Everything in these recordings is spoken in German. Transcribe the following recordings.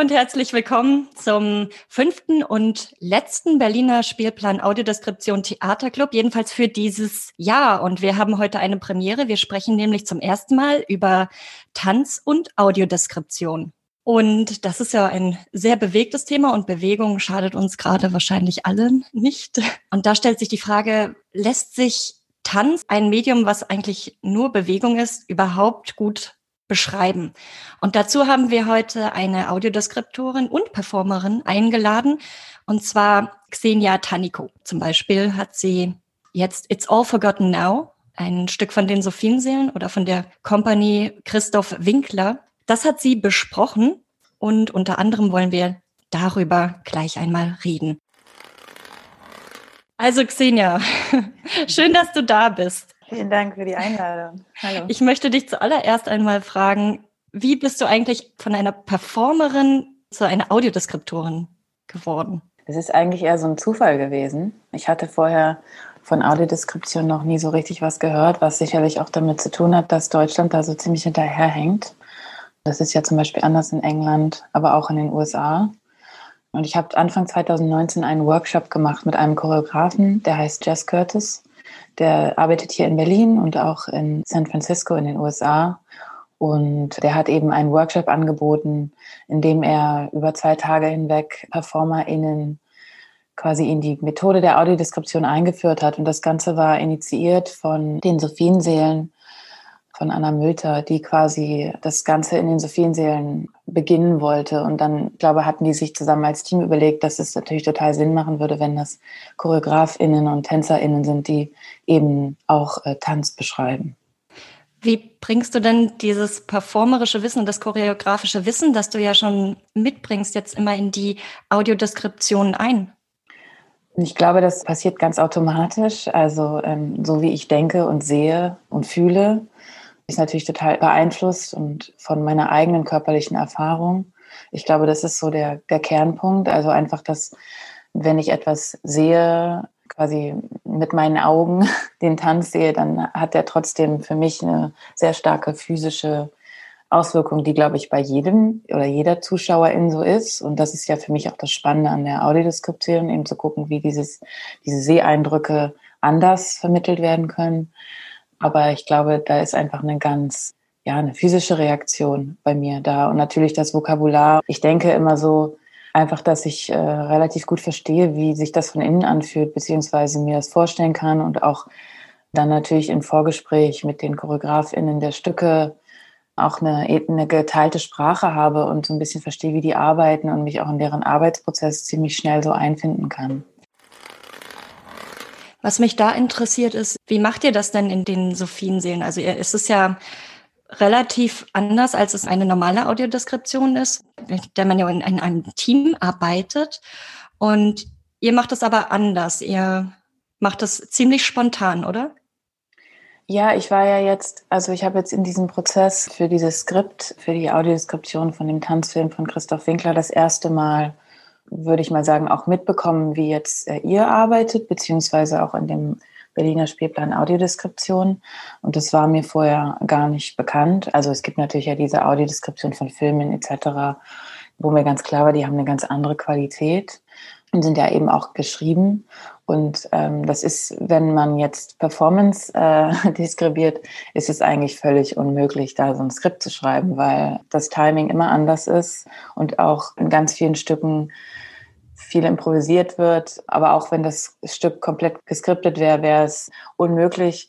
Und herzlich willkommen zum fünften und letzten Berliner Spielplan Audiodeskription Theaterclub, jedenfalls für dieses Jahr. Und wir haben heute eine Premiere. Wir sprechen nämlich zum ersten Mal über Tanz und Audiodeskription. Und das ist ja ein sehr bewegtes Thema und Bewegung schadet uns gerade wahrscheinlich allen nicht. Und da stellt sich die Frage, lässt sich Tanz, ein Medium, was eigentlich nur Bewegung ist, überhaupt gut beschreiben? Und dazu haben wir heute eine Audiodeskriptorin und Performerin eingeladen, und zwar Xenia Taniko. Zum Beispiel hat sie jetzt It's All Forgotten Now, ein Stück von den Sophienseelen oder von der Company Christoph Winkler das hat sie besprochen und unter anderem wollen wir darüber gleich einmal reden. Also Xenia, schön, dass du da bist. Vielen Dank für die Einladung. Hallo. Ich möchte dich zuallererst einmal fragen, wie bist du eigentlich von einer Performerin zu einer Audiodeskriptorin geworden? Es ist eigentlich eher so ein Zufall gewesen. Ich hatte vorher von Audiodeskription noch nie so richtig was gehört, was sicherlich auch damit zu tun hat, dass Deutschland da so ziemlich hinterherhängt. Das ist ja zum Beispiel anders in England, aber auch in den USA. Und ich habe Anfang 2019 einen Workshop gemacht mit einem Choreografen, der heißt Jess Curtis. Der arbeitet hier in Berlin und auch in San Francisco in den USA. Und der hat eben einen Workshop angeboten, in dem er über zwei Tage hinweg PerformerInnen quasi in die Methode der Audiodeskription eingeführt hat. Und das Ganze war initiiert von den Sophienseelen, von Anna Mülter, die quasi das Ganze in den Sophienseelen beginnen wollte. Und dann, ich glaube, hatten die sich zusammen als Team überlegt, dass es natürlich total Sinn machen würde, wenn das ChoreografInnen und TänzerInnen sind, die eben auch äh, Tanz beschreiben. Wie bringst du denn dieses performerische Wissen und das choreografische Wissen, das du ja schon mitbringst, jetzt immer in die Audiodeskription ein? Ich glaube, das passiert ganz automatisch. Also ähm, so wie ich denke und sehe und fühle, ist natürlich total beeinflusst und von meiner eigenen körperlichen Erfahrung. Ich glaube, das ist so der, der Kernpunkt. Also einfach, dass wenn ich etwas sehe, quasi mit meinen Augen den Tanz sehe, dann hat der trotzdem für mich eine sehr starke physische Auswirkung, die, glaube ich, bei jedem oder jeder Zuschauerin so ist. Und das ist ja für mich auch das Spannende an der Audiodeskription, eben zu gucken, wie dieses, diese Seeeindrücke anders vermittelt werden können. Aber ich glaube, da ist einfach eine ganz, ja, eine physische Reaktion bei mir da. Und natürlich das Vokabular. Ich denke immer so, einfach, dass ich äh, relativ gut verstehe, wie sich das von innen anfühlt, beziehungsweise mir das vorstellen kann und auch dann natürlich im Vorgespräch mit den ChoreografInnen der Stücke auch eine, eine geteilte Sprache habe und so ein bisschen verstehe, wie die arbeiten und mich auch in deren Arbeitsprozess ziemlich schnell so einfinden kann. Was mich da interessiert ist, wie macht ihr das denn in den Sophienseelen? Also es ist ja relativ anders, als es eine normale Audiodeskription ist, mit der man ja in, in einem Team arbeitet. Und ihr macht es aber anders. Ihr macht es ziemlich spontan, oder? Ja, ich war ja jetzt, also ich habe jetzt in diesem Prozess für dieses Skript, für die Audiodeskription von dem Tanzfilm von Christoph Winkler das erste Mal würde ich mal sagen, auch mitbekommen, wie jetzt äh, ihr arbeitet, beziehungsweise auch in dem Berliner Spielplan Audiodeskription. Und das war mir vorher gar nicht bekannt. Also es gibt natürlich ja diese Audiodeskription von Filmen etc., wo mir ganz klar war, die haben eine ganz andere Qualität und sind ja eben auch geschrieben. Und ähm, das ist, wenn man jetzt Performance äh, deskribiert, ist es eigentlich völlig unmöglich, da so ein Skript zu schreiben, weil das Timing immer anders ist und auch in ganz vielen Stücken viel improvisiert wird. Aber auch wenn das Stück komplett geskriptet wäre, wäre es unmöglich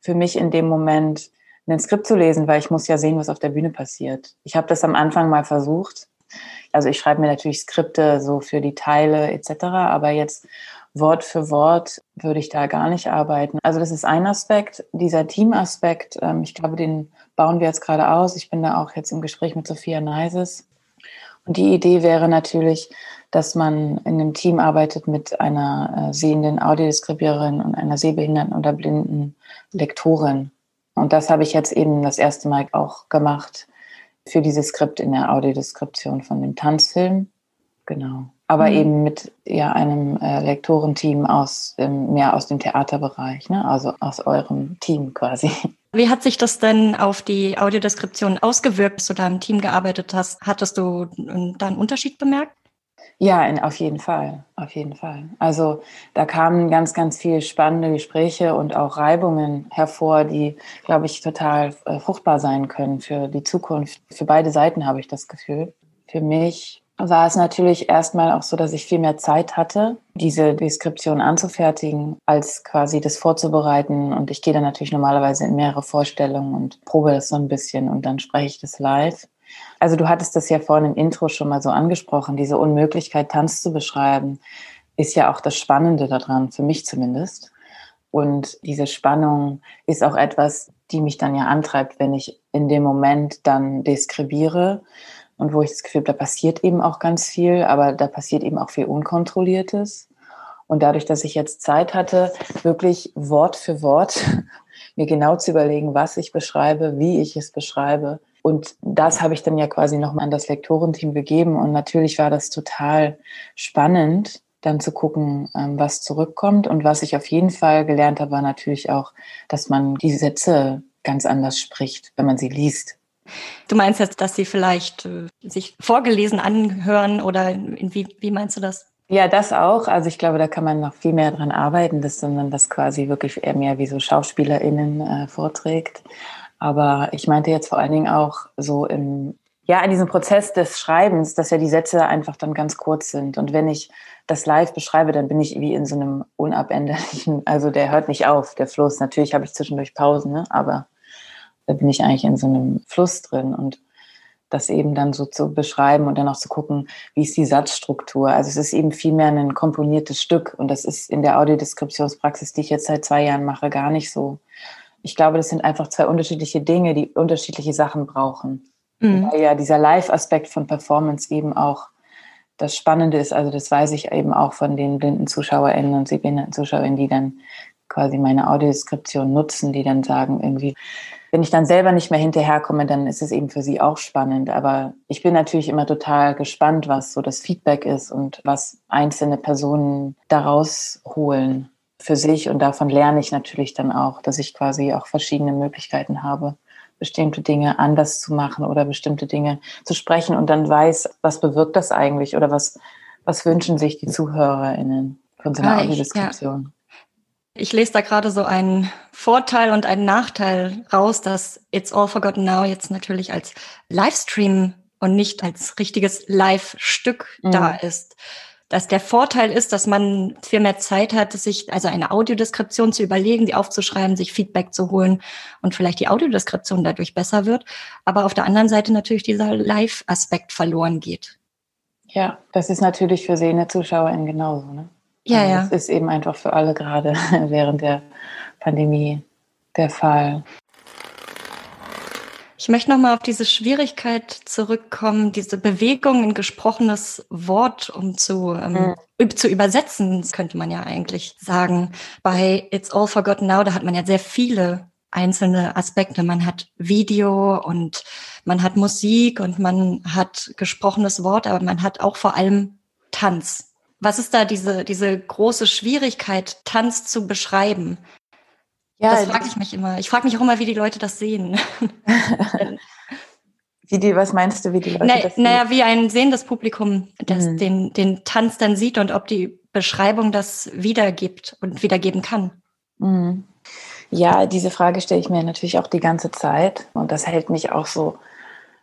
für mich in dem Moment ein Skript zu lesen, weil ich muss ja sehen, was auf der Bühne passiert. Ich habe das am Anfang mal versucht. Also ich schreibe mir natürlich Skripte so für die Teile etc., aber jetzt Wort für Wort würde ich da gar nicht arbeiten. Also das ist ein Aspekt, dieser Teamaspekt. Ähm, ich glaube, den bauen wir jetzt gerade aus. Ich bin da auch jetzt im Gespräch mit Sophia Neises. Und die Idee wäre natürlich, dass man in einem Team arbeitet mit einer äh, sehenden Audiodeskribiererin und einer sehbehinderten oder blinden Lektorin. Und das habe ich jetzt eben das erste Mal auch gemacht für dieses Skript in der Audiodeskription von dem Tanzfilm. Genau. Aber mhm. eben mit ja, einem äh, Lektorenteam aus dem, mehr aus dem Theaterbereich, ne? also aus eurem Team quasi. Wie hat sich das denn auf die Audiodeskription ausgewirkt, dass du da im Team gearbeitet hast? Hattest du da einen Unterschied bemerkt? Ja, in, auf jeden Fall, auf jeden Fall. Also da kamen ganz, ganz viele spannende Gespräche und auch Reibungen hervor, die, glaube ich, total äh, fruchtbar sein können für die Zukunft. Für beide Seiten habe ich das Gefühl. Für mich war es natürlich erstmal auch so, dass ich viel mehr Zeit hatte, diese Deskription anzufertigen, als quasi das vorzubereiten. Und ich gehe dann natürlich normalerweise in mehrere Vorstellungen und probe das so ein bisschen und dann spreche ich das live. Also du hattest das ja vorhin im Intro schon mal so angesprochen, diese Unmöglichkeit, Tanz zu beschreiben, ist ja auch das Spannende daran, für mich zumindest. Und diese Spannung ist auch etwas, die mich dann ja antreibt, wenn ich in dem Moment dann deskribiere und wo ich das Gefühl habe, da passiert eben auch ganz viel, aber da passiert eben auch viel Unkontrolliertes. Und dadurch, dass ich jetzt Zeit hatte, wirklich Wort für Wort mir genau zu überlegen, was ich beschreibe, wie ich es beschreibe, und das habe ich dann ja quasi nochmal an das Lektorenteam gegeben. Und natürlich war das total spannend, dann zu gucken, ähm, was zurückkommt. Und was ich auf jeden Fall gelernt habe, war natürlich auch, dass man die Sätze ganz anders spricht, wenn man sie liest. Du meinst jetzt, dass sie vielleicht äh, sich vorgelesen anhören oder wie, wie meinst du das? Ja, das auch. Also ich glaube, da kann man noch viel mehr dran arbeiten, dass man das quasi wirklich eher mehr wie so SchauspielerInnen äh, vorträgt. Aber ich meinte jetzt vor allen Dingen auch so im, ja, in diesem Prozess des Schreibens, dass ja die Sätze einfach dann ganz kurz sind. Und wenn ich das live beschreibe, dann bin ich wie in so einem unabänderlichen, also der hört nicht auf, der Fluss. Natürlich habe ich zwischendurch Pausen, ne? aber da bin ich eigentlich in so einem Fluss drin und das eben dann so zu beschreiben und dann auch zu gucken, wie ist die Satzstruktur. Also es ist eben vielmehr ein komponiertes Stück und das ist in der Audiodeskriptionspraxis, die ich jetzt seit zwei Jahren mache, gar nicht so ich glaube, das sind einfach zwei unterschiedliche Dinge, die unterschiedliche Sachen brauchen. Mhm. Weil ja dieser Live-Aspekt von Performance eben auch das Spannende ist. Also das weiß ich eben auch von den blinden ZuschauerInnen und sehbehinderten ZuschauerInnen, die dann quasi meine Audiodeskription nutzen, die dann sagen irgendwie, wenn ich dann selber nicht mehr hinterherkomme, dann ist es eben für sie auch spannend. Aber ich bin natürlich immer total gespannt, was so das Feedback ist und was einzelne Personen daraus holen für sich und davon lerne ich natürlich dann auch, dass ich quasi auch verschiedene Möglichkeiten habe, bestimmte Dinge anders zu machen oder bestimmte Dinge zu sprechen und dann weiß, was bewirkt das eigentlich oder was, was wünschen sich die ZuhörerInnen von so einer ah, Audiodeskription. Ja. Ich lese da gerade so einen Vorteil und einen Nachteil raus, dass It's All Forgotten Now jetzt natürlich als Livestream und nicht als richtiges Live-Stück mhm. da ist dass der Vorteil ist, dass man viel mehr Zeit hat, sich also eine Audiodeskription zu überlegen, die aufzuschreiben, sich Feedback zu holen und vielleicht die Audiodeskription dadurch besser wird. Aber auf der anderen Seite natürlich dieser Live-Aspekt verloren geht. Ja, das ist natürlich für sehende ZuschauerInnen genauso. Ne? Ja, also ja. Das ist eben einfach für alle gerade während der Pandemie der Fall. Ich möchte nochmal auf diese Schwierigkeit zurückkommen, diese Bewegung in gesprochenes Wort, um zu, ähm, mhm. zu übersetzen, könnte man ja eigentlich sagen. Bei It's All Forgotten Now, da hat man ja sehr viele einzelne Aspekte. Man hat Video und man hat Musik und man hat gesprochenes Wort, aber man hat auch vor allem Tanz. Was ist da diese, diese große Schwierigkeit, Tanz zu beschreiben? Ja, das frage ich mich immer. Ich frage mich auch immer, wie die Leute das sehen. wie die, was meinst du, wie die Leute Na, das sehen? Naja, wie ein sehendes Publikum das mhm. den, den Tanz dann sieht und ob die Beschreibung das wiedergibt und wiedergeben kann. Mhm. Ja, diese Frage stelle ich mir natürlich auch die ganze Zeit und das hält mich auch so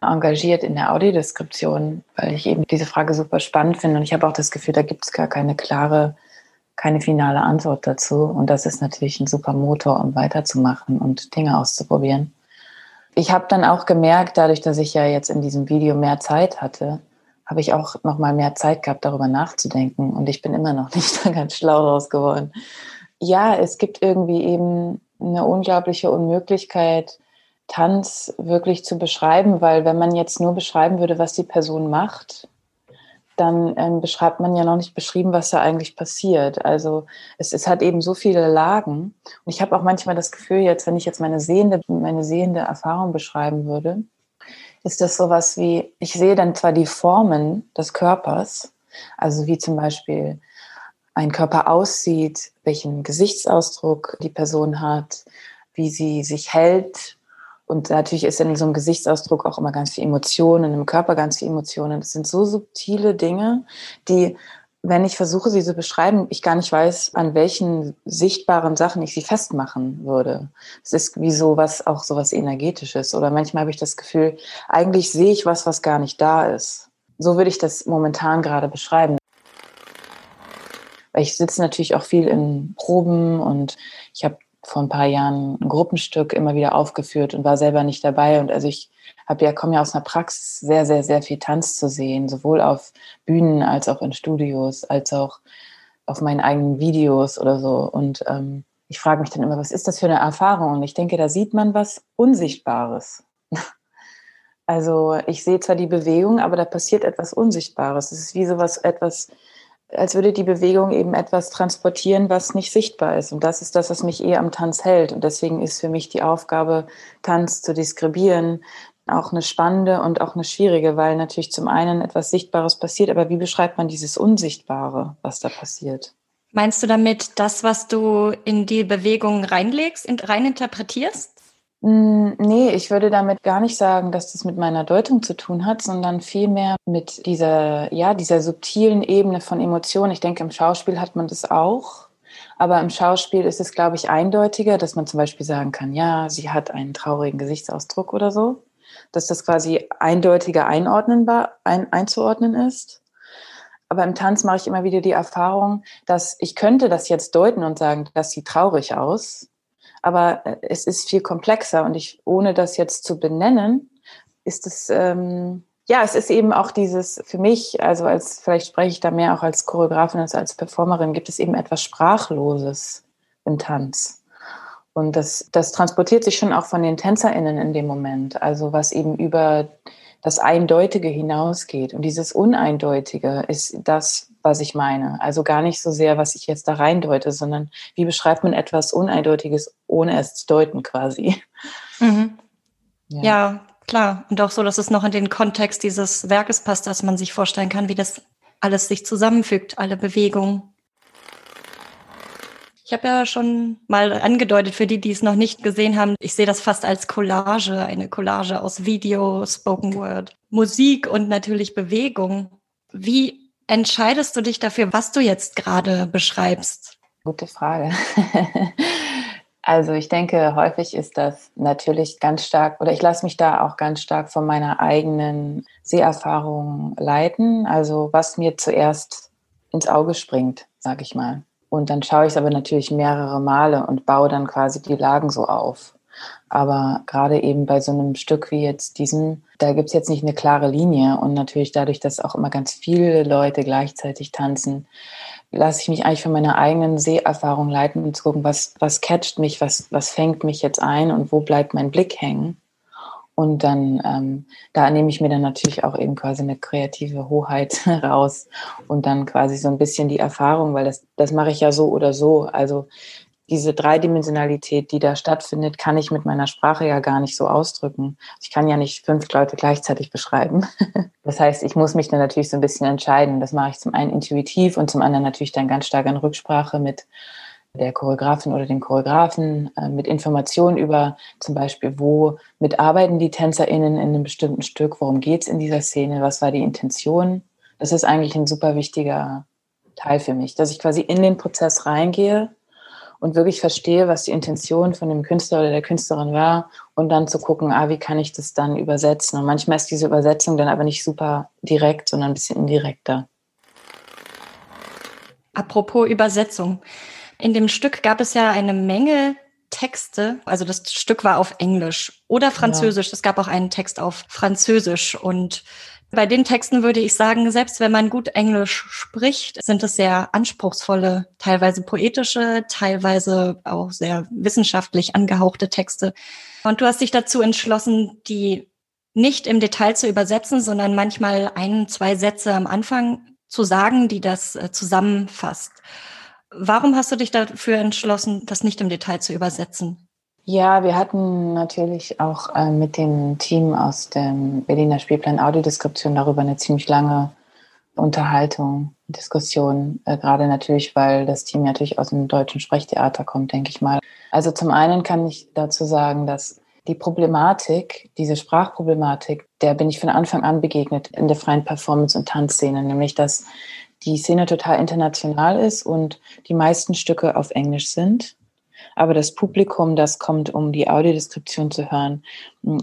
engagiert in der Audiodeskription, weil ich eben diese Frage super spannend finde und ich habe auch das Gefühl, da gibt es gar keine klare keine finale Antwort dazu. Und das ist natürlich ein super Motor, um weiterzumachen und Dinge auszuprobieren. Ich habe dann auch gemerkt, dadurch, dass ich ja jetzt in diesem Video mehr Zeit hatte, habe ich auch noch mal mehr Zeit gehabt, darüber nachzudenken. Und ich bin immer noch nicht da ganz schlau raus geworden. Ja, es gibt irgendwie eben eine unglaubliche Unmöglichkeit, Tanz wirklich zu beschreiben, weil wenn man jetzt nur beschreiben würde, was die Person macht, dann ähm, beschreibt man ja noch nicht beschrieben, was da eigentlich passiert. Also es, es hat eben so viele Lagen. Und ich habe auch manchmal das Gefühl, jetzt, wenn ich jetzt meine sehende, meine sehende Erfahrung beschreiben würde, ist das sowas wie, ich sehe dann zwar die Formen des Körpers, also wie zum Beispiel ein Körper aussieht, welchen Gesichtsausdruck die Person hat, wie sie sich hält. Und natürlich ist in so einem Gesichtsausdruck auch immer ganz viel Emotionen, im Körper ganz viel Emotionen. Das sind so subtile Dinge, die wenn ich versuche, sie zu beschreiben, ich gar nicht weiß, an welchen sichtbaren Sachen ich sie festmachen würde. Es ist wie so was, auch so was Energetisches. Oder manchmal habe ich das Gefühl, eigentlich sehe ich was, was gar nicht da ist. So würde ich das momentan gerade beschreiben. Ich sitze natürlich auch viel in Proben und ich habe vor ein paar Jahren ein Gruppenstück immer wieder aufgeführt und war selber nicht dabei. Und also ich habe ja, komme ja aus einer Praxis, sehr, sehr, sehr viel Tanz zu sehen, sowohl auf Bühnen als auch in Studios, als auch auf meinen eigenen Videos oder so. Und ähm, ich frage mich dann immer, was ist das für eine Erfahrung? Und ich denke, da sieht man was Unsichtbares. Also ich sehe zwar die Bewegung, aber da passiert etwas Unsichtbares. Es ist wie sowas, etwas als würde die Bewegung eben etwas transportieren, was nicht sichtbar ist. Und das ist das, was mich eher am Tanz hält. Und deswegen ist für mich die Aufgabe, Tanz zu deskribieren, auch eine spannende und auch eine schwierige, weil natürlich zum einen etwas Sichtbares passiert, aber wie beschreibt man dieses Unsichtbare, was da passiert? Meinst du damit das, was du in die Bewegung reinlegst, rein interpretierst? Hm, nee, ich würde damit gar nicht sagen, dass das mit meiner Deutung zu tun hat, sondern vielmehr mit dieser, ja, dieser subtilen Ebene von Emotionen. Ich denke, im Schauspiel hat man das auch. Aber im Schauspiel ist es, glaube ich, eindeutiger, dass man zum Beispiel sagen kann, ja, sie hat einen traurigen Gesichtsausdruck oder so. Dass das quasi eindeutiger einordnenbar, ein, einzuordnen ist. Aber im Tanz mache ich immer wieder die Erfahrung, dass ich könnte das jetzt deuten und sagen, das sieht traurig aus aber äh, es ist viel komplexer und ich, ohne das jetzt zu benennen, ist es, ähm, ja, es ist eben auch dieses, für mich, also als, vielleicht spreche ich da mehr auch als Choreografin als als Performerin, gibt es eben etwas Sprachloses im Tanz. Und das, das transportiert sich schon auch von den TänzerInnen in dem Moment. Also was eben über das Eindeutige hinausgeht. Und dieses Uneindeutige ist das, was ich meine. Also gar nicht so sehr, was ich jetzt da reindeute, sondern wie beschreibt man etwas Uneindeutiges, ohne es zu deuten quasi. Mhm. Ja. ja. klar. Und auch so, dass es noch in den Kontext dieses Werkes passt, dass man sich vorstellen kann, wie das alles sich zusammenfügt, alle Bewegungen. Ich habe ja schon mal angedeutet, für die, die es noch nicht gesehen haben, ich sehe das fast als Collage, eine Collage aus Video, Spoken Word, Musik und natürlich Bewegung. Wie entscheidest du dich dafür, was du jetzt gerade beschreibst? Gute Frage. Also ich denke, häufig ist das natürlich ganz stark, oder ich lasse mich da auch ganz stark von meiner eigenen Seherfahrung leiten. Also was mir zuerst ins Auge springt, sage ich mal. Und dann schaue ich es aber natürlich mehrere Male und baue dann quasi die Lagen so auf. Aber gerade eben bei so einem Stück wie jetzt diesem, da gibt es jetzt nicht eine klare Linie. Und natürlich dadurch, dass auch immer ganz viele Leute gleichzeitig tanzen, lasse ich mich eigentlich von meiner eigenen Seherfahrung leiten und zu gucken, was, was catcht mich, was, was fängt mich jetzt ein und wo bleibt mein Blick hängen. Und dann, ähm, da nehme ich mir dann natürlich auch eben quasi eine kreative Hoheit raus und dann quasi so ein bisschen die Erfahrung, weil das, das mache ich ja so oder so. Also diese Dreidimensionalität, die da stattfindet, kann ich mit meiner Sprache ja gar nicht so ausdrücken. Ich kann ja nicht fünf Leute gleichzeitig beschreiben. Das heißt, ich muss mich dann natürlich so ein bisschen entscheiden. Das mache ich zum einen intuitiv und zum anderen natürlich dann ganz stark in Rücksprache mit der Choreografin oder dem Choreografen äh, mit Informationen über zum Beispiel, wo mitarbeiten die TänzerInnen in einem bestimmten Stück, worum geht es in dieser Szene, was war die Intention. Das ist eigentlich ein super wichtiger Teil für mich, dass ich quasi in den Prozess reingehe und wirklich verstehe, was die Intention von dem Künstler oder der Künstlerin war und dann zu gucken, ah, wie kann ich das dann übersetzen. Und manchmal ist diese Übersetzung dann aber nicht super direkt, sondern ein bisschen indirekter. Apropos Übersetzung. In dem Stück gab es ja eine Menge Texte, also das Stück war auf Englisch oder Französisch. Ja. Es gab auch einen Text auf Französisch und bei den Texten würde ich sagen, selbst wenn man gut Englisch spricht, sind es sehr anspruchsvolle, teilweise poetische, teilweise auch sehr wissenschaftlich angehauchte Texte. Und du hast dich dazu entschlossen, die nicht im Detail zu übersetzen, sondern manchmal ein, zwei Sätze am Anfang zu sagen, die das äh, zusammenfasst. Warum hast du dich dafür entschlossen, das nicht im Detail zu übersetzen? Ja, wir hatten natürlich auch äh, mit dem Team aus dem Berliner Spielplan Audiodeskription darüber eine ziemlich lange Unterhaltung, Diskussion, äh, gerade natürlich, weil das Team natürlich aus dem deutschen Sprechtheater kommt, denke ich mal. Also zum einen kann ich dazu sagen, dass die Problematik, diese Sprachproblematik, der bin ich von Anfang an begegnet in der freien Performance- und Tanzszene, nämlich dass die Szene total international ist und die meisten Stücke auf Englisch sind. Aber das Publikum, das kommt, um die Audiodeskription zu hören,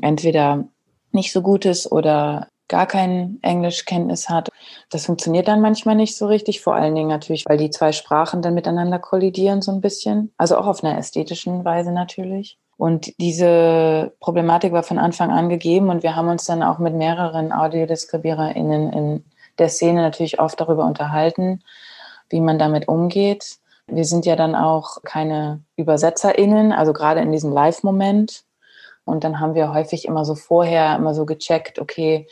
entweder nicht so gut ist oder gar kein Englischkenntnis hat. Das funktioniert dann manchmal nicht so richtig, vor allen Dingen natürlich, weil die zwei Sprachen dann miteinander kollidieren so ein bisschen. Also auch auf einer ästhetischen Weise natürlich. Und diese Problematik war von Anfang an gegeben und wir haben uns dann auch mit mehreren AudiodeskribiererInnen in der Szene natürlich oft darüber unterhalten, wie man damit umgeht. Wir sind ja dann auch keine ÜbersetzerInnen, also gerade in diesem Live-Moment und dann haben wir häufig immer so vorher immer so gecheckt, okay,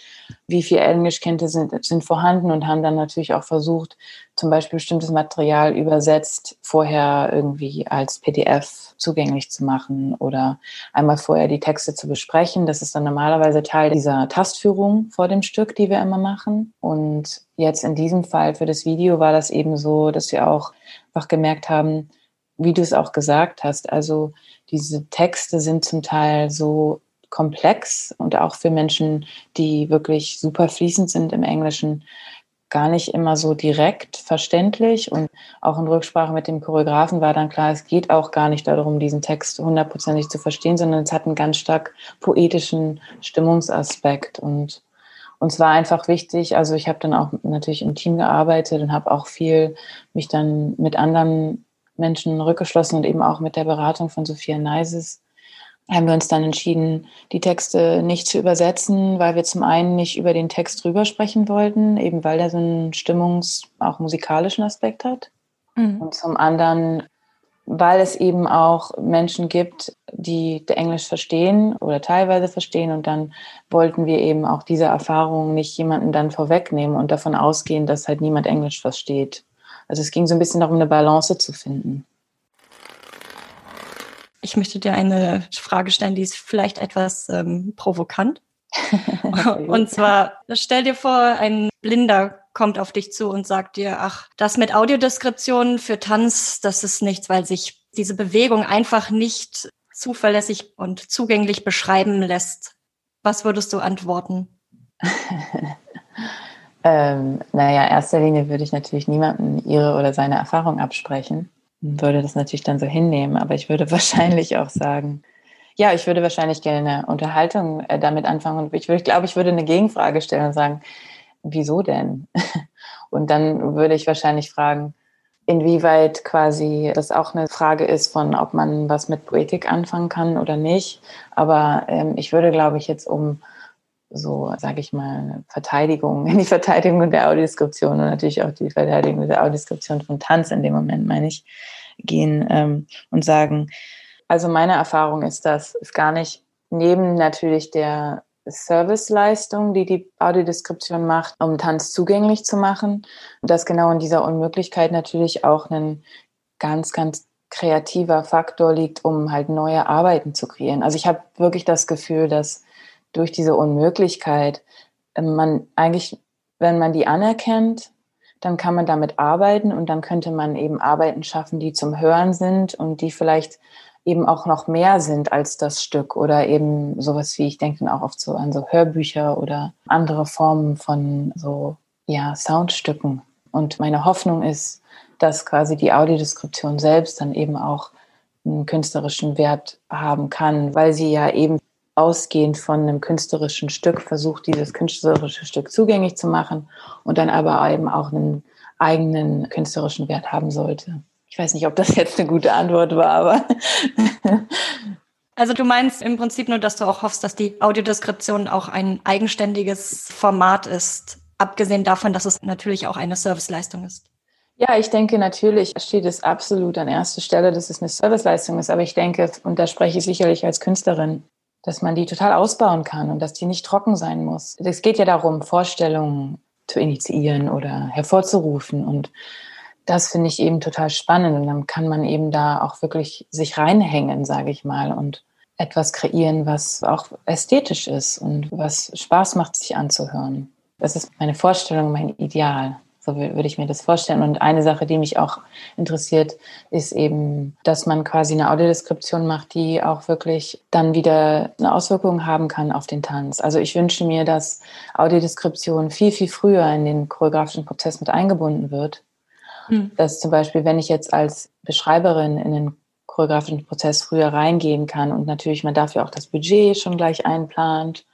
wie viel Englischkenntnisse sind, sind vorhanden und haben dann natürlich auch versucht, zum Beispiel bestimmtes Material übersetzt vorher irgendwie als PDF zugänglich zu machen oder einmal vorher die Texte zu besprechen. Das ist dann normalerweise Teil dieser Tastführung vor dem Stück, die wir immer machen. Und jetzt in diesem Fall für das Video war das eben so, dass wir auch einfach gemerkt haben, wie du es auch gesagt hast, also diese Texte sind zum Teil so komplex und auch für Menschen, die wirklich super fließend sind im Englischen, gar nicht immer so direkt verständlich. Und auch in Rücksprache mit dem Choreografen war dann klar, es geht auch gar nicht darum, diesen Text hundertprozentig zu verstehen, sondern es hat einen ganz stark poetischen Stimmungsaspekt. Und uns war einfach wichtig, also ich habe dann auch natürlich im Team gearbeitet und habe auch viel mich dann mit anderen Menschen rückgeschlossen und eben auch mit der Beratung von Sophia Neises haben wir uns dann entschieden, die Texte nicht zu übersetzen, weil wir zum einen nicht über den Text drüber sprechen wollten, eben weil der so einen stimmungs-, auch musikalischen Aspekt hat. Mhm. Und zum anderen, weil es eben auch Menschen gibt, die Englisch verstehen oder teilweise verstehen. Und dann wollten wir eben auch diese Erfahrung nicht jemanden dann vorwegnehmen und davon ausgehen, dass halt niemand Englisch versteht. Also es ging so ein bisschen darum, eine Balance zu finden. Ich möchte dir eine Frage stellen, die ist vielleicht etwas ähm, provokant. und zwar, stell dir vor, ein Blinder kommt auf dich zu und sagt dir, ach, das mit Audiodeskription für Tanz, das ist nichts, weil sich diese Bewegung einfach nicht zuverlässig und zugänglich beschreiben lässt. Was würdest du antworten? Ähm, naja, erster Linie würde ich natürlich niemandem ihre oder seine Erfahrung absprechen und würde das natürlich dann so hinnehmen. Aber ich würde wahrscheinlich auch sagen, ja, ich würde wahrscheinlich gerne eine Unterhaltung äh, damit anfangen und ich, würde, ich glaube, ich würde eine Gegenfrage stellen und sagen, wieso denn? Und dann würde ich wahrscheinlich fragen, inwieweit quasi das auch eine Frage ist von, ob man was mit Poetik anfangen kann oder nicht. Aber ähm, ich würde, glaube ich, jetzt um so, sage ich mal, Verteidigung, die Verteidigung der Audioskription und natürlich auch die Verteidigung der Audioskription von Tanz in dem Moment, meine ich, gehen ähm, und sagen, also meine Erfahrung ist, dass es gar nicht neben natürlich der Serviceleistung, die die Audiodeskription macht, um Tanz zugänglich zu machen, dass genau in dieser Unmöglichkeit natürlich auch ein ganz, ganz kreativer Faktor liegt, um halt neue Arbeiten zu kreieren. Also ich habe wirklich das Gefühl, dass durch diese Unmöglichkeit ähm, man eigentlich, wenn man die anerkennt, dann kann man damit arbeiten und dann könnte man eben Arbeiten schaffen, die zum Hören sind und die vielleicht eben auch noch mehr sind als das Stück oder eben sowas wie, ich denke auch oft so an so Hörbücher oder andere Formen von so, ja, Soundstücken. Und meine Hoffnung ist, dass quasi die Audiodeskription selbst dann eben auch einen künstlerischen Wert haben kann, weil sie ja eben ausgehend von einem künstlerischen Stück versucht, dieses künstlerische Stück zugänglich zu machen und dann aber eben auch einen eigenen künstlerischen Wert haben sollte. Ich weiß nicht, ob das jetzt eine gute Antwort war, aber. Also du meinst im Prinzip nur, dass du auch hoffst, dass die Audiodeskription auch ein eigenständiges Format ist, abgesehen davon, dass es natürlich auch eine Serviceleistung ist. Ja, ich denke natürlich steht es absolut an erster Stelle, dass es eine Serviceleistung ist. Aber ich denke, und da spreche ich sicherlich als Künstlerin, dass man die total ausbauen kann und dass die nicht trocken sein muss. Es geht ja darum, Vorstellungen zu initiieren oder hervorzurufen. Und das finde ich eben total spannend und dann kann man eben da auch wirklich sich reinhängen, sage ich mal, und etwas kreieren, was auch ästhetisch ist und was Spaß macht, sich anzuhören. Das ist meine Vorstellung, mein Ideal. So würde ich mir das vorstellen. Und eine Sache, die mich auch interessiert, ist eben, dass man quasi eine Audiodeskription macht, die auch wirklich dann wieder eine Auswirkung haben kann auf den Tanz. Also ich wünsche mir, dass Audiodeskription viel, viel früher in den choreografischen Prozess mit eingebunden wird. Hm. Dass zum Beispiel, wenn ich jetzt als Beschreiberin in den choreografischen Prozess früher reingehen kann und natürlich man dafür auch das Budget schon gleich einplant.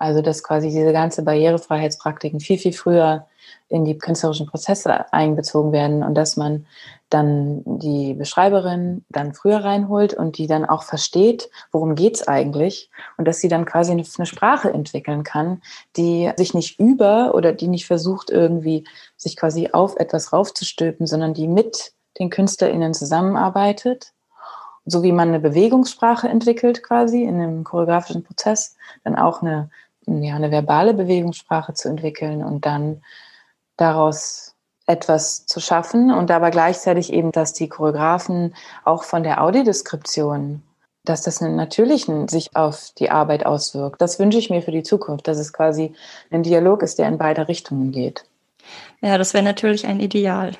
Also dass quasi diese ganze Barrierefreiheitspraktiken viel, viel früher in die künstlerischen Prozesse einbezogen werden und dass man dann die Beschreiberin dann früher reinholt und die dann auch versteht, worum geht's eigentlich und dass sie dann quasi eine, eine Sprache entwickeln kann, die sich nicht über oder die nicht versucht irgendwie sich quasi auf etwas raufzustülpen, sondern die mit den KünstlerInnen zusammenarbeitet. So wie man eine Bewegungssprache entwickelt quasi in einem choreografischen Prozess, dann auch eine, ja, eine verbale Bewegungssprache zu entwickeln und dann daraus etwas zu schaffen und aber gleichzeitig eben, dass die Choreografen auch von der Audiodeskription, dass das natürlich sich auf die Arbeit auswirkt. Das wünsche ich mir für die Zukunft, dass es quasi ein Dialog ist, der in beide Richtungen geht. Ja, das wäre natürlich ein Ideal.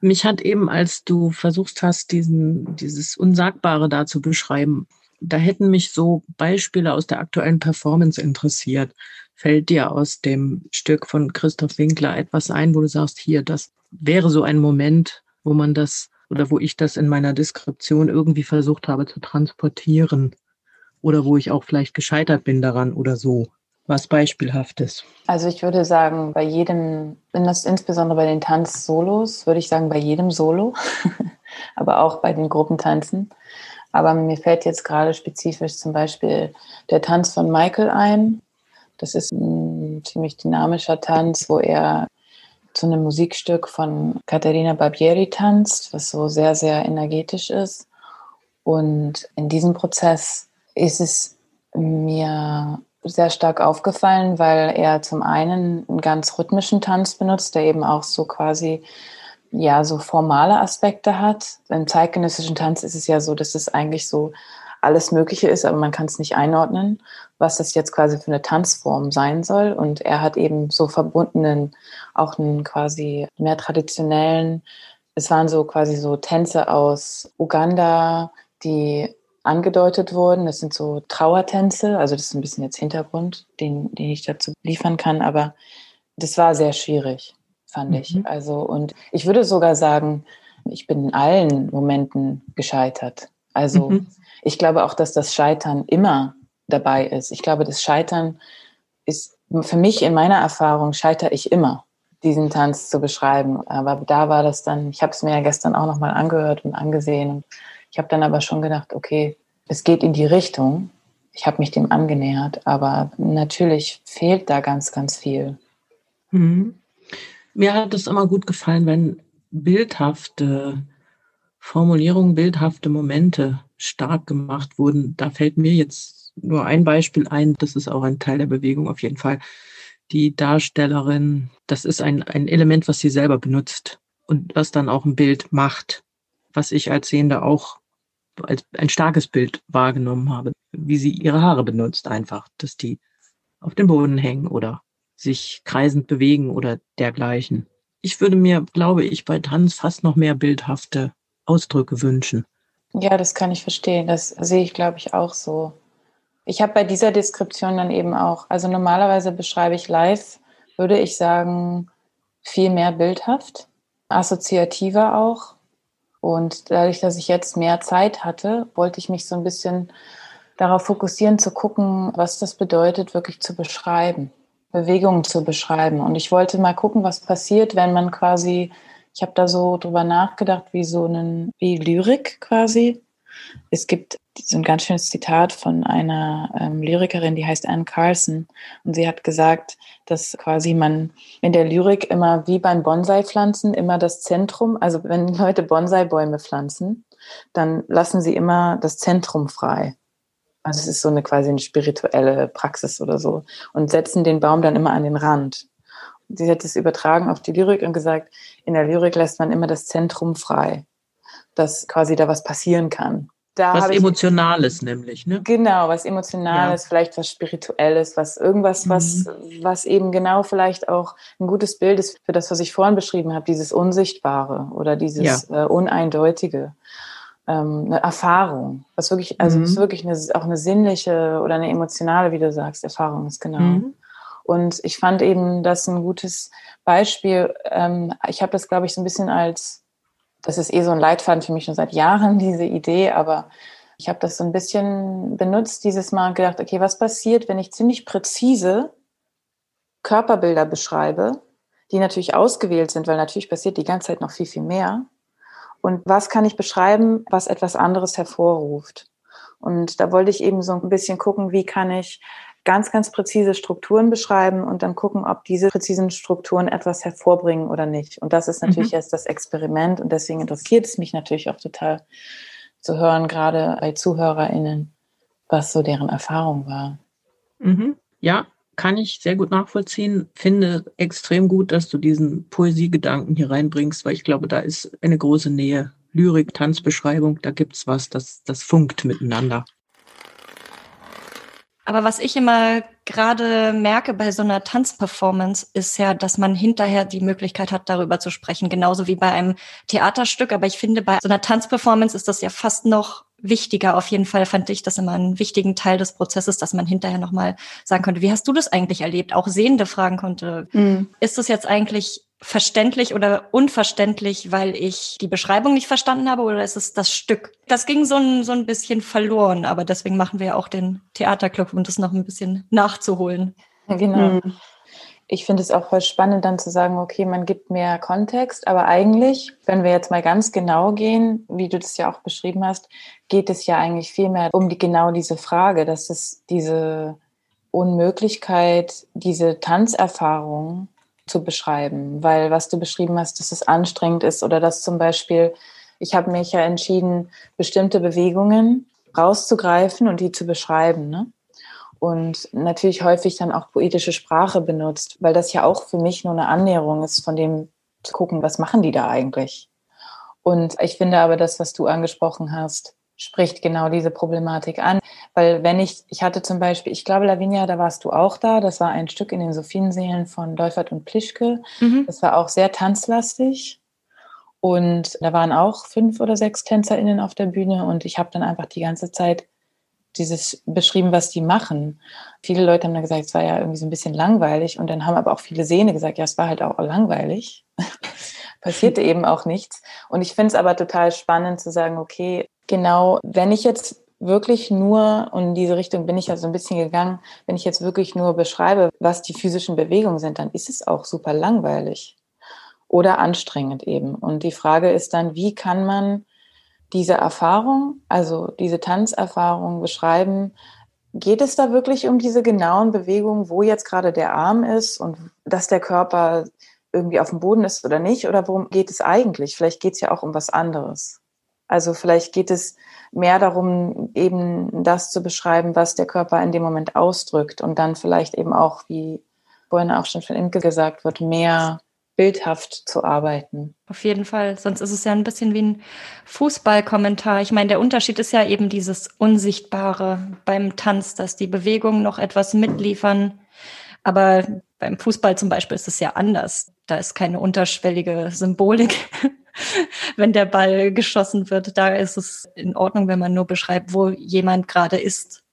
Mich hat eben, als du versucht hast, diesen, dieses Unsagbare da zu beschreiben, da hätten mich so Beispiele aus der aktuellen Performance interessiert. Fällt dir aus dem Stück von Christoph Winkler etwas ein, wo du sagst, hier, das wäre so ein Moment, wo man das oder wo ich das in meiner Deskription irgendwie versucht habe zu transportieren oder wo ich auch vielleicht gescheitert bin daran oder so? Was Beispielhaftes? Also ich würde sagen, bei jedem, insbesondere bei den Tanzsolos, würde ich sagen, bei jedem Solo, aber auch bei den Gruppentanzen, aber mir fällt jetzt gerade spezifisch zum Beispiel der Tanz von Michael ein. Das ist ein ziemlich dynamischer Tanz, wo er zu einem Musikstück von Caterina Barbieri tanzt, was so sehr, sehr energetisch ist. Und in diesem Prozess ist es mir sehr stark aufgefallen, weil er zum einen einen ganz rhythmischen Tanz benutzt, der eben auch so quasi ja so formale Aspekte hat. Im zeitgenössischen Tanz ist es ja so, dass es eigentlich so alles Mögliche ist, aber man kann es nicht einordnen, was das jetzt quasi für eine Tanzform sein soll. Und er hat eben so verbundenen, auch einen quasi mehr traditionellen, es waren so quasi so Tänze aus Uganda, die angedeutet wurden. Das sind so Trauertänze, also das ist ein bisschen jetzt Hintergrund, den, den ich dazu liefern kann, aber das war sehr schwierig fand mhm. ich. Also, und ich würde sogar sagen, ich bin in allen Momenten gescheitert. Also, mhm. ich glaube auch, dass das Scheitern immer dabei ist. Ich glaube, das Scheitern ist für mich in meiner Erfahrung scheitere ich immer, diesen Tanz zu beschreiben. Aber da war das dann, ich habe es mir ja gestern auch nochmal angehört und angesehen. Und ich habe dann aber schon gedacht, okay, es geht in die Richtung. Ich habe mich dem angenähert, aber natürlich fehlt da ganz, ganz viel. Mhm. Mir hat es immer gut gefallen, wenn bildhafte Formulierungen, bildhafte Momente stark gemacht wurden. Da fällt mir jetzt nur ein Beispiel ein, das ist auch ein Teil der Bewegung auf jeden Fall. Die Darstellerin, das ist ein, ein Element, was sie selber benutzt und was dann auch ein Bild macht, was ich als Sehender auch als ein starkes Bild wahrgenommen habe, wie sie ihre Haare benutzt einfach, dass die auf dem Boden hängen oder sich kreisend bewegen oder dergleichen. Ich würde mir, glaube ich, bei Tanz fast noch mehr bildhafte Ausdrücke wünschen. Ja, das kann ich verstehen. Das sehe ich, glaube ich, auch so. Ich habe bei dieser Deskription dann eben auch, also normalerweise beschreibe ich live, würde ich sagen, viel mehr bildhaft, assoziativer auch. Und dadurch, dass ich jetzt mehr Zeit hatte, wollte ich mich so ein bisschen darauf fokussieren, zu gucken, was das bedeutet, wirklich zu beschreiben. Bewegungen zu beschreiben. Und ich wollte mal gucken, was passiert, wenn man quasi, ich habe da so drüber nachgedacht, wie so einen, wie Lyrik quasi. Es gibt so ein ganz schönes Zitat von einer ähm, Lyrikerin, die heißt Anne Carson. Und sie hat gesagt, dass quasi man in der Lyrik immer wie beim Bonsai-Pflanzen immer das Zentrum, also wenn Leute Bonsai-Bäume pflanzen, dann lassen sie immer das Zentrum frei. Also es ist so eine quasi eine spirituelle Praxis oder so. Und setzen den Baum dann immer an den Rand. Sie hat es übertragen auf die Lyrik und gesagt, in der Lyrik lässt man immer das Zentrum frei, dass quasi da was passieren kann. Da was Emotionales nämlich, ne? Genau, was Emotionales, ja. vielleicht was Spirituelles, was irgendwas, mhm. was, was eben genau vielleicht auch ein gutes Bild ist für das, was ich vorhin beschrieben habe, dieses Unsichtbare oder dieses ja. äh, Uneindeutige. Ähm, eine Erfahrung, was wirklich, also mhm. ist wirklich eine, auch eine sinnliche oder eine emotionale, wie du sagst, Erfahrung ist genau. Mhm. Und ich fand eben das ein gutes Beispiel. Ähm, ich habe das, glaube ich, so ein bisschen als das ist eh so ein Leitfaden für mich schon seit Jahren, diese Idee, aber ich habe das so ein bisschen benutzt dieses Mal und gedacht, okay, was passiert, wenn ich ziemlich präzise Körperbilder beschreibe, die natürlich ausgewählt sind, weil natürlich passiert die ganze Zeit noch viel, viel mehr. Und was kann ich beschreiben, was etwas anderes hervorruft? Und da wollte ich eben so ein bisschen gucken, wie kann ich ganz, ganz präzise Strukturen beschreiben und dann gucken, ob diese präzisen Strukturen etwas hervorbringen oder nicht. Und das ist natürlich mhm. jetzt das Experiment und deswegen interessiert es mich natürlich auch total zu hören, gerade bei ZuhörerInnen, was so deren Erfahrung war. Mhm. Ja, kann ich sehr gut nachvollziehen. Finde extrem gut, dass du diesen Poesiegedanken hier reinbringst, weil ich glaube, da ist eine große Nähe. Lyrik, Tanzbeschreibung, da gibt es was, das, das funkt miteinander. Aber was ich immer gerade merke bei so einer Tanzperformance ist ja, dass man hinterher die Möglichkeit hat, darüber zu sprechen, genauso wie bei einem Theaterstück. Aber ich finde, bei so einer Tanzperformance ist das ja fast noch wichtiger. Auf jeden Fall fand ich das immer einen wichtigen Teil des Prozesses, dass man hinterher nochmal sagen konnte, wie hast du das eigentlich erlebt? Auch Sehende fragen konnte, mhm. ist das jetzt eigentlich verständlich oder unverständlich, weil ich die Beschreibung nicht verstanden habe oder ist es das Stück? Das ging so ein, so ein bisschen verloren, aber deswegen machen wir ja auch den Theaterclub, um das noch ein bisschen nachzuholen. Genau. Mhm. Ich finde es auch voll spannend, dann zu sagen, okay, man gibt mehr Kontext, aber eigentlich, wenn wir jetzt mal ganz genau gehen, wie du das ja auch beschrieben hast, geht es ja eigentlich vielmehr um die, genau diese Frage, dass es diese Unmöglichkeit, diese Tanzerfahrung zu beschreiben, weil was du beschrieben hast, dass es anstrengend ist oder dass zum Beispiel, ich habe mich ja entschieden, bestimmte Bewegungen rauszugreifen und die zu beschreiben. Ne? Und natürlich häufig dann auch poetische Sprache benutzt, weil das ja auch für mich nur eine Annäherung ist, von dem zu gucken, was machen die da eigentlich. Und ich finde aber das, was du angesprochen hast, spricht genau diese Problematik an. Weil wenn ich, ich hatte zum Beispiel, ich glaube, Lavinia, da warst du auch da, das war ein Stück in den Sophienseelen von Dolfert und Plischke. Mhm. Das war auch sehr tanzlastig. Und da waren auch fünf oder sechs TänzerInnen auf der Bühne und ich habe dann einfach die ganze Zeit dieses beschrieben, was die machen. Viele Leute haben dann gesagt, es war ja irgendwie so ein bisschen langweilig und dann haben aber auch viele Sehne gesagt, ja, es war halt auch langweilig. Passierte eben auch nichts. Und ich finde es aber total spannend zu sagen, okay, genau, wenn ich jetzt wirklich nur, und in diese Richtung bin ich ja so ein bisschen gegangen, wenn ich jetzt wirklich nur beschreibe, was die physischen Bewegungen sind, dann ist es auch super langweilig oder anstrengend eben. Und die Frage ist dann, wie kann man diese Erfahrung, also diese Tanzerfahrung beschreiben? Geht es da wirklich um diese genauen Bewegungen, wo jetzt gerade der Arm ist und dass der Körper irgendwie auf dem Boden ist oder nicht? Oder worum geht es eigentlich? Vielleicht geht es ja auch um was anderes. Also vielleicht geht es mehr darum, eben das zu beschreiben, was der Körper in dem Moment ausdrückt und dann vielleicht eben auch, wie vorhin auch schon von Imke gesagt wird, mehr bildhaft zu arbeiten. Auf jeden Fall, sonst ist es ja ein bisschen wie ein Fußballkommentar. Ich meine, der Unterschied ist ja eben dieses Unsichtbare beim Tanz, dass die Bewegungen noch etwas mitliefern. Aber beim Fußball zum Beispiel ist es ja anders. Da ist keine unterschwellige Symbolik wenn der Ball geschossen wird. Da ist es in Ordnung, wenn man nur beschreibt, wo jemand gerade ist.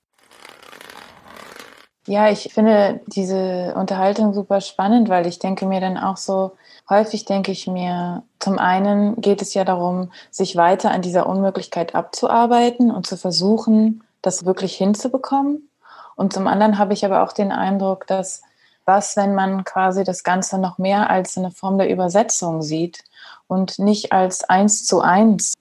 Ja, ich finde diese Unterhaltung super spannend, weil ich denke mir dann auch so, häufig denke ich mir, zum einen geht es ja darum, sich weiter an dieser Unmöglichkeit abzuarbeiten und zu versuchen, das wirklich hinzubekommen. Und zum anderen habe ich aber auch den Eindruck, dass was, wenn man quasi das Ganze noch mehr als eine Form der Übersetzung sieht und nicht als eins zu eins.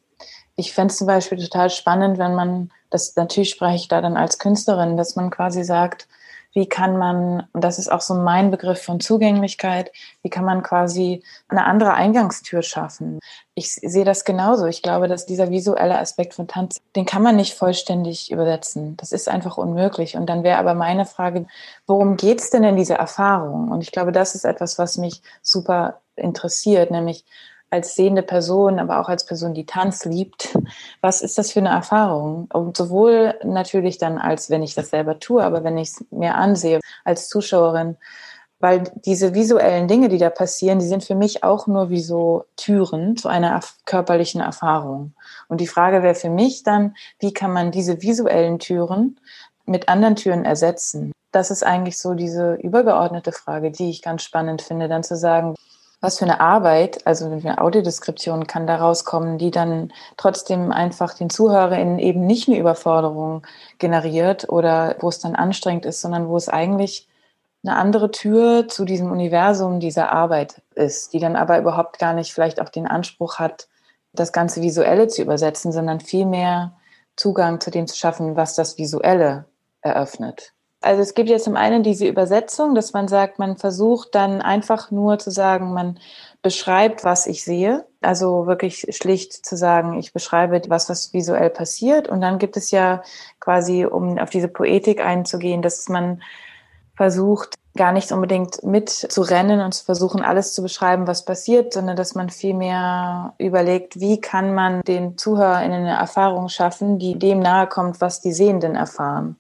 Ich fände es zum Beispiel total spannend, wenn man, das natürlich spreche ich da dann als Künstlerin, dass man quasi sagt, wie kann man, das ist auch so mein Begriff von Zugänglichkeit, wie kann man quasi eine andere Eingangstür schaffen. Ich sehe das genauso. Ich glaube, dass dieser visuelle Aspekt von Tanz, den kann man nicht vollständig übersetzen. Das ist einfach unmöglich. Und dann wäre aber meine Frage, worum geht es denn in dieser Erfahrung? Und ich glaube, das ist etwas, was mich super interessiert, nämlich als sehende Person, aber auch als Person, die Tanz liebt, was ist das für eine Erfahrung? Und sowohl natürlich dann, als wenn ich das selber tue, aber wenn ich es mir ansehe als Zuschauerin, weil diese visuellen Dinge, die da passieren, die sind für mich auch nur wie so Türen zu einer körperlichen Erfahrung. Und die Frage wäre für mich dann, wie kann man diese visuellen Türen mit anderen Türen ersetzen? Das ist eigentlich so diese übergeordnete Frage, die ich ganz spannend finde, dann zu sagen, was für eine Arbeit, also eine Audiodeskription kann daraus kommen, die dann trotzdem einfach den ZuhörerInnen eben nicht eine Überforderung generiert oder wo es dann anstrengend ist, sondern wo es eigentlich eine andere Tür zu diesem Universum dieser Arbeit ist, die dann aber überhaupt gar nicht vielleicht auch den Anspruch hat, das ganze Visuelle zu übersetzen, sondern vielmehr Zugang zu dem zu schaffen, was das Visuelle eröffnet. Also es gibt ja zum einen diese Übersetzung, dass man sagt, man versucht dann einfach nur zu sagen, man beschreibt, was ich sehe. Also wirklich schlicht zu sagen, ich beschreibe was, was visuell passiert. Und dann gibt es ja quasi, um auf diese Poetik einzugehen, dass man versucht, gar nicht unbedingt mitzurennen und zu versuchen, alles zu beschreiben, was passiert, sondern dass man vielmehr überlegt, wie kann man den ZuhörerInnen eine Erfahrung schaffen, die dem nahe kommt, was die Sehenden erfahren.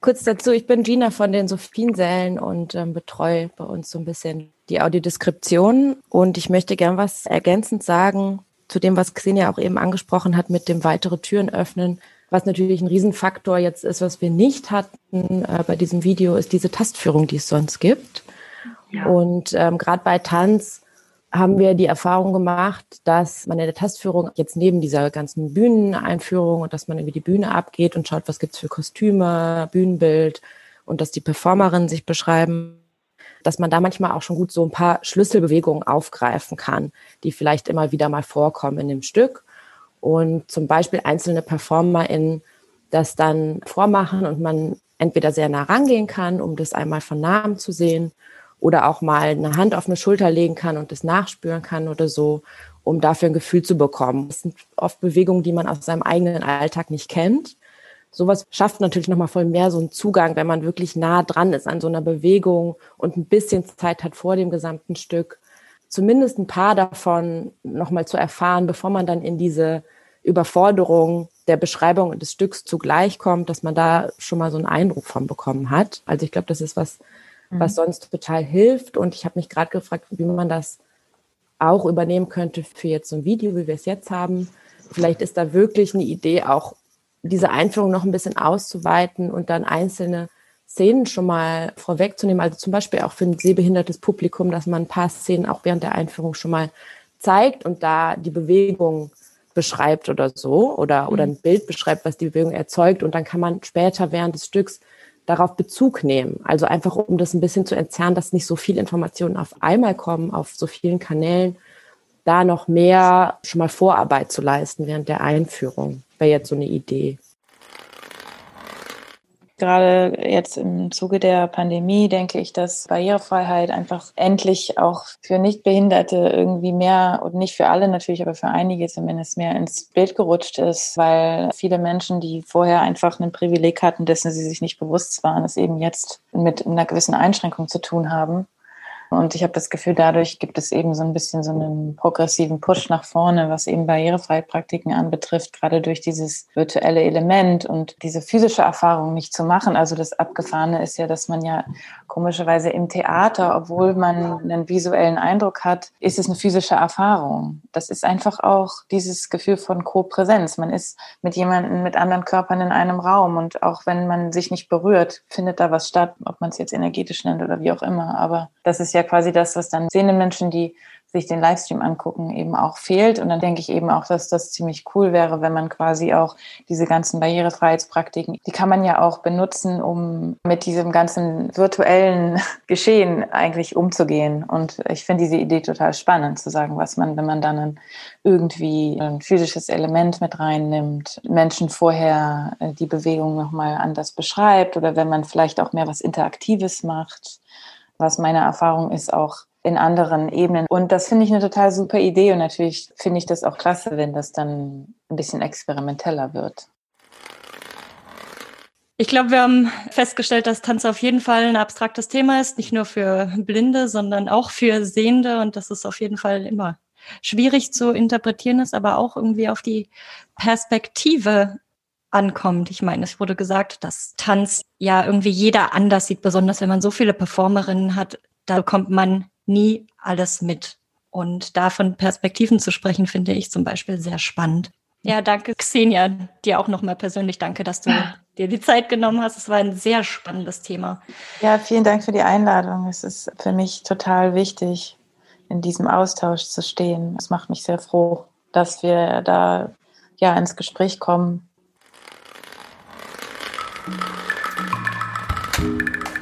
Kurz dazu, ich bin Gina von den Sophiensälen und ähm, betreue bei uns so ein bisschen die Audiodeskription. Und ich möchte gern was ergänzend sagen zu dem, was Xenia auch eben angesprochen hat mit dem weitere Türen öffnen. Was natürlich ein Riesenfaktor jetzt ist, was wir nicht hatten äh, bei diesem Video, ist diese Tastführung, die es sonst gibt. Ja. Und ähm, gerade bei Tanz haben wir die Erfahrung gemacht, dass man in der Tastführung jetzt neben dieser ganzen Bühneneinführung und dass man irgendwie die Bühne abgeht und schaut, was gibt's für Kostüme, Bühnenbild und dass die Performerinnen sich beschreiben, dass man da manchmal auch schon gut so ein paar Schlüsselbewegungen aufgreifen kann, die vielleicht immer wieder mal vorkommen in dem Stück. Und zum Beispiel einzelne PerformerInnen das dann vormachen und man entweder sehr nah rangehen kann, um das einmal von Namen zu sehen oder auch mal eine Hand auf eine Schulter legen kann und das nachspüren kann oder so, um dafür ein Gefühl zu bekommen. Das sind oft Bewegungen, die man aus seinem eigenen Alltag nicht kennt. Sowas schafft natürlich nochmal voll mehr so einen Zugang, wenn man wirklich nah dran ist an so einer Bewegung und ein bisschen Zeit hat vor dem gesamten Stück, zumindest ein paar davon nochmal zu erfahren, bevor man dann in diese Überforderung der Beschreibung des Stücks zugleich kommt, dass man da schon mal so einen Eindruck von bekommen hat. Also ich glaube, das ist was, was mhm. sonst total hilft. Und ich habe mich gerade gefragt, wie man das auch übernehmen könnte für jetzt so ein Video, wie wir es jetzt haben. Vielleicht ist da wirklich eine Idee, auch diese Einführung noch ein bisschen auszuweiten und dann einzelne Szenen schon mal vorwegzunehmen. Also zum Beispiel auch für ein sehbehindertes Publikum, dass man ein paar Szenen auch während der Einführung schon mal zeigt und da die Bewegung beschreibt oder so oder, oder mhm. ein Bild beschreibt, was die Bewegung erzeugt. Und dann kann man später während des Stücks darauf Bezug nehmen. Also einfach, um das ein bisschen zu entzerren, dass nicht so viel Informationen auf einmal kommen, auf so vielen Kanälen, da noch mehr schon mal Vorarbeit zu leisten während der Einführung, wäre jetzt so eine Idee gerade jetzt im Zuge der Pandemie denke ich, dass Barrierefreiheit einfach endlich auch für Nichtbehinderte irgendwie mehr und nicht für alle natürlich, aber für einige zumindest mehr ins Bild gerutscht ist, weil viele Menschen, die vorher einfach ein Privileg hatten, dessen sie sich nicht bewusst waren, es eben jetzt mit einer gewissen Einschränkung zu tun haben. Und ich habe das Gefühl, dadurch gibt es eben so ein bisschen so einen progressiven Push nach vorne, was eben Barrierefreiheitspraktiken anbetrifft, gerade durch dieses virtuelle Element und diese physische Erfahrung nicht zu machen. Also das Abgefahrene ist ja, dass man ja komischerweise im Theater, obwohl man einen visuellen Eindruck hat, ist es eine physische Erfahrung. Das ist einfach auch dieses Gefühl von Co-Präsenz. Man ist mit jemandem, mit anderen Körpern in einem Raum und auch wenn man sich nicht berührt, findet da was statt, ob man es jetzt energetisch nennt oder wie auch immer. Aber das ist ja quasi das, was dann sehende Menschen, die sich den Livestream angucken, eben auch fehlt. Und dann denke ich eben auch, dass das ziemlich cool wäre, wenn man quasi auch diese ganzen Barrierefreiheitspraktiken, die kann man ja auch benutzen, um mit diesem ganzen virtuellen Geschehen eigentlich umzugehen. Und ich finde diese Idee total spannend, zu sagen, was man, wenn man dann irgendwie ein physisches Element mit reinnimmt, Menschen vorher äh, die Bewegung nochmal anders beschreibt oder wenn man vielleicht auch mehr was Interaktives macht. Was meine Erfahrung ist, auch in anderen Ebenen. Und das finde ich eine total super Idee und natürlich finde ich das auch klasse, wenn das dann ein bisschen experimenteller wird. Ich glaube, wir haben festgestellt, dass Tanz auf jeden Fall ein abstraktes Thema ist, nicht nur für Blinde, sondern auch für Sehende und dass es auf jeden Fall immer schwierig zu interpretieren ist, aber auch irgendwie auf die Perspektive ankommt. Ich meine, es wurde gesagt, dass Tanz ja irgendwie jeder anders sieht, besonders wenn man so viele Performerinnen hat, da bekommt man nie alles mit. Und da von Perspektiven zu sprechen, finde ich zum Beispiel sehr spannend. Ja, danke, Xenia. Dir auch nochmal persönlich danke, dass du dir die Zeit genommen hast. Es war ein sehr spannendes Thema. Ja, vielen Dank für die Einladung. Es ist für mich total wichtig, in diesem Austausch zu stehen. Es macht mich sehr froh, dass wir da ja ins Gespräch kommen.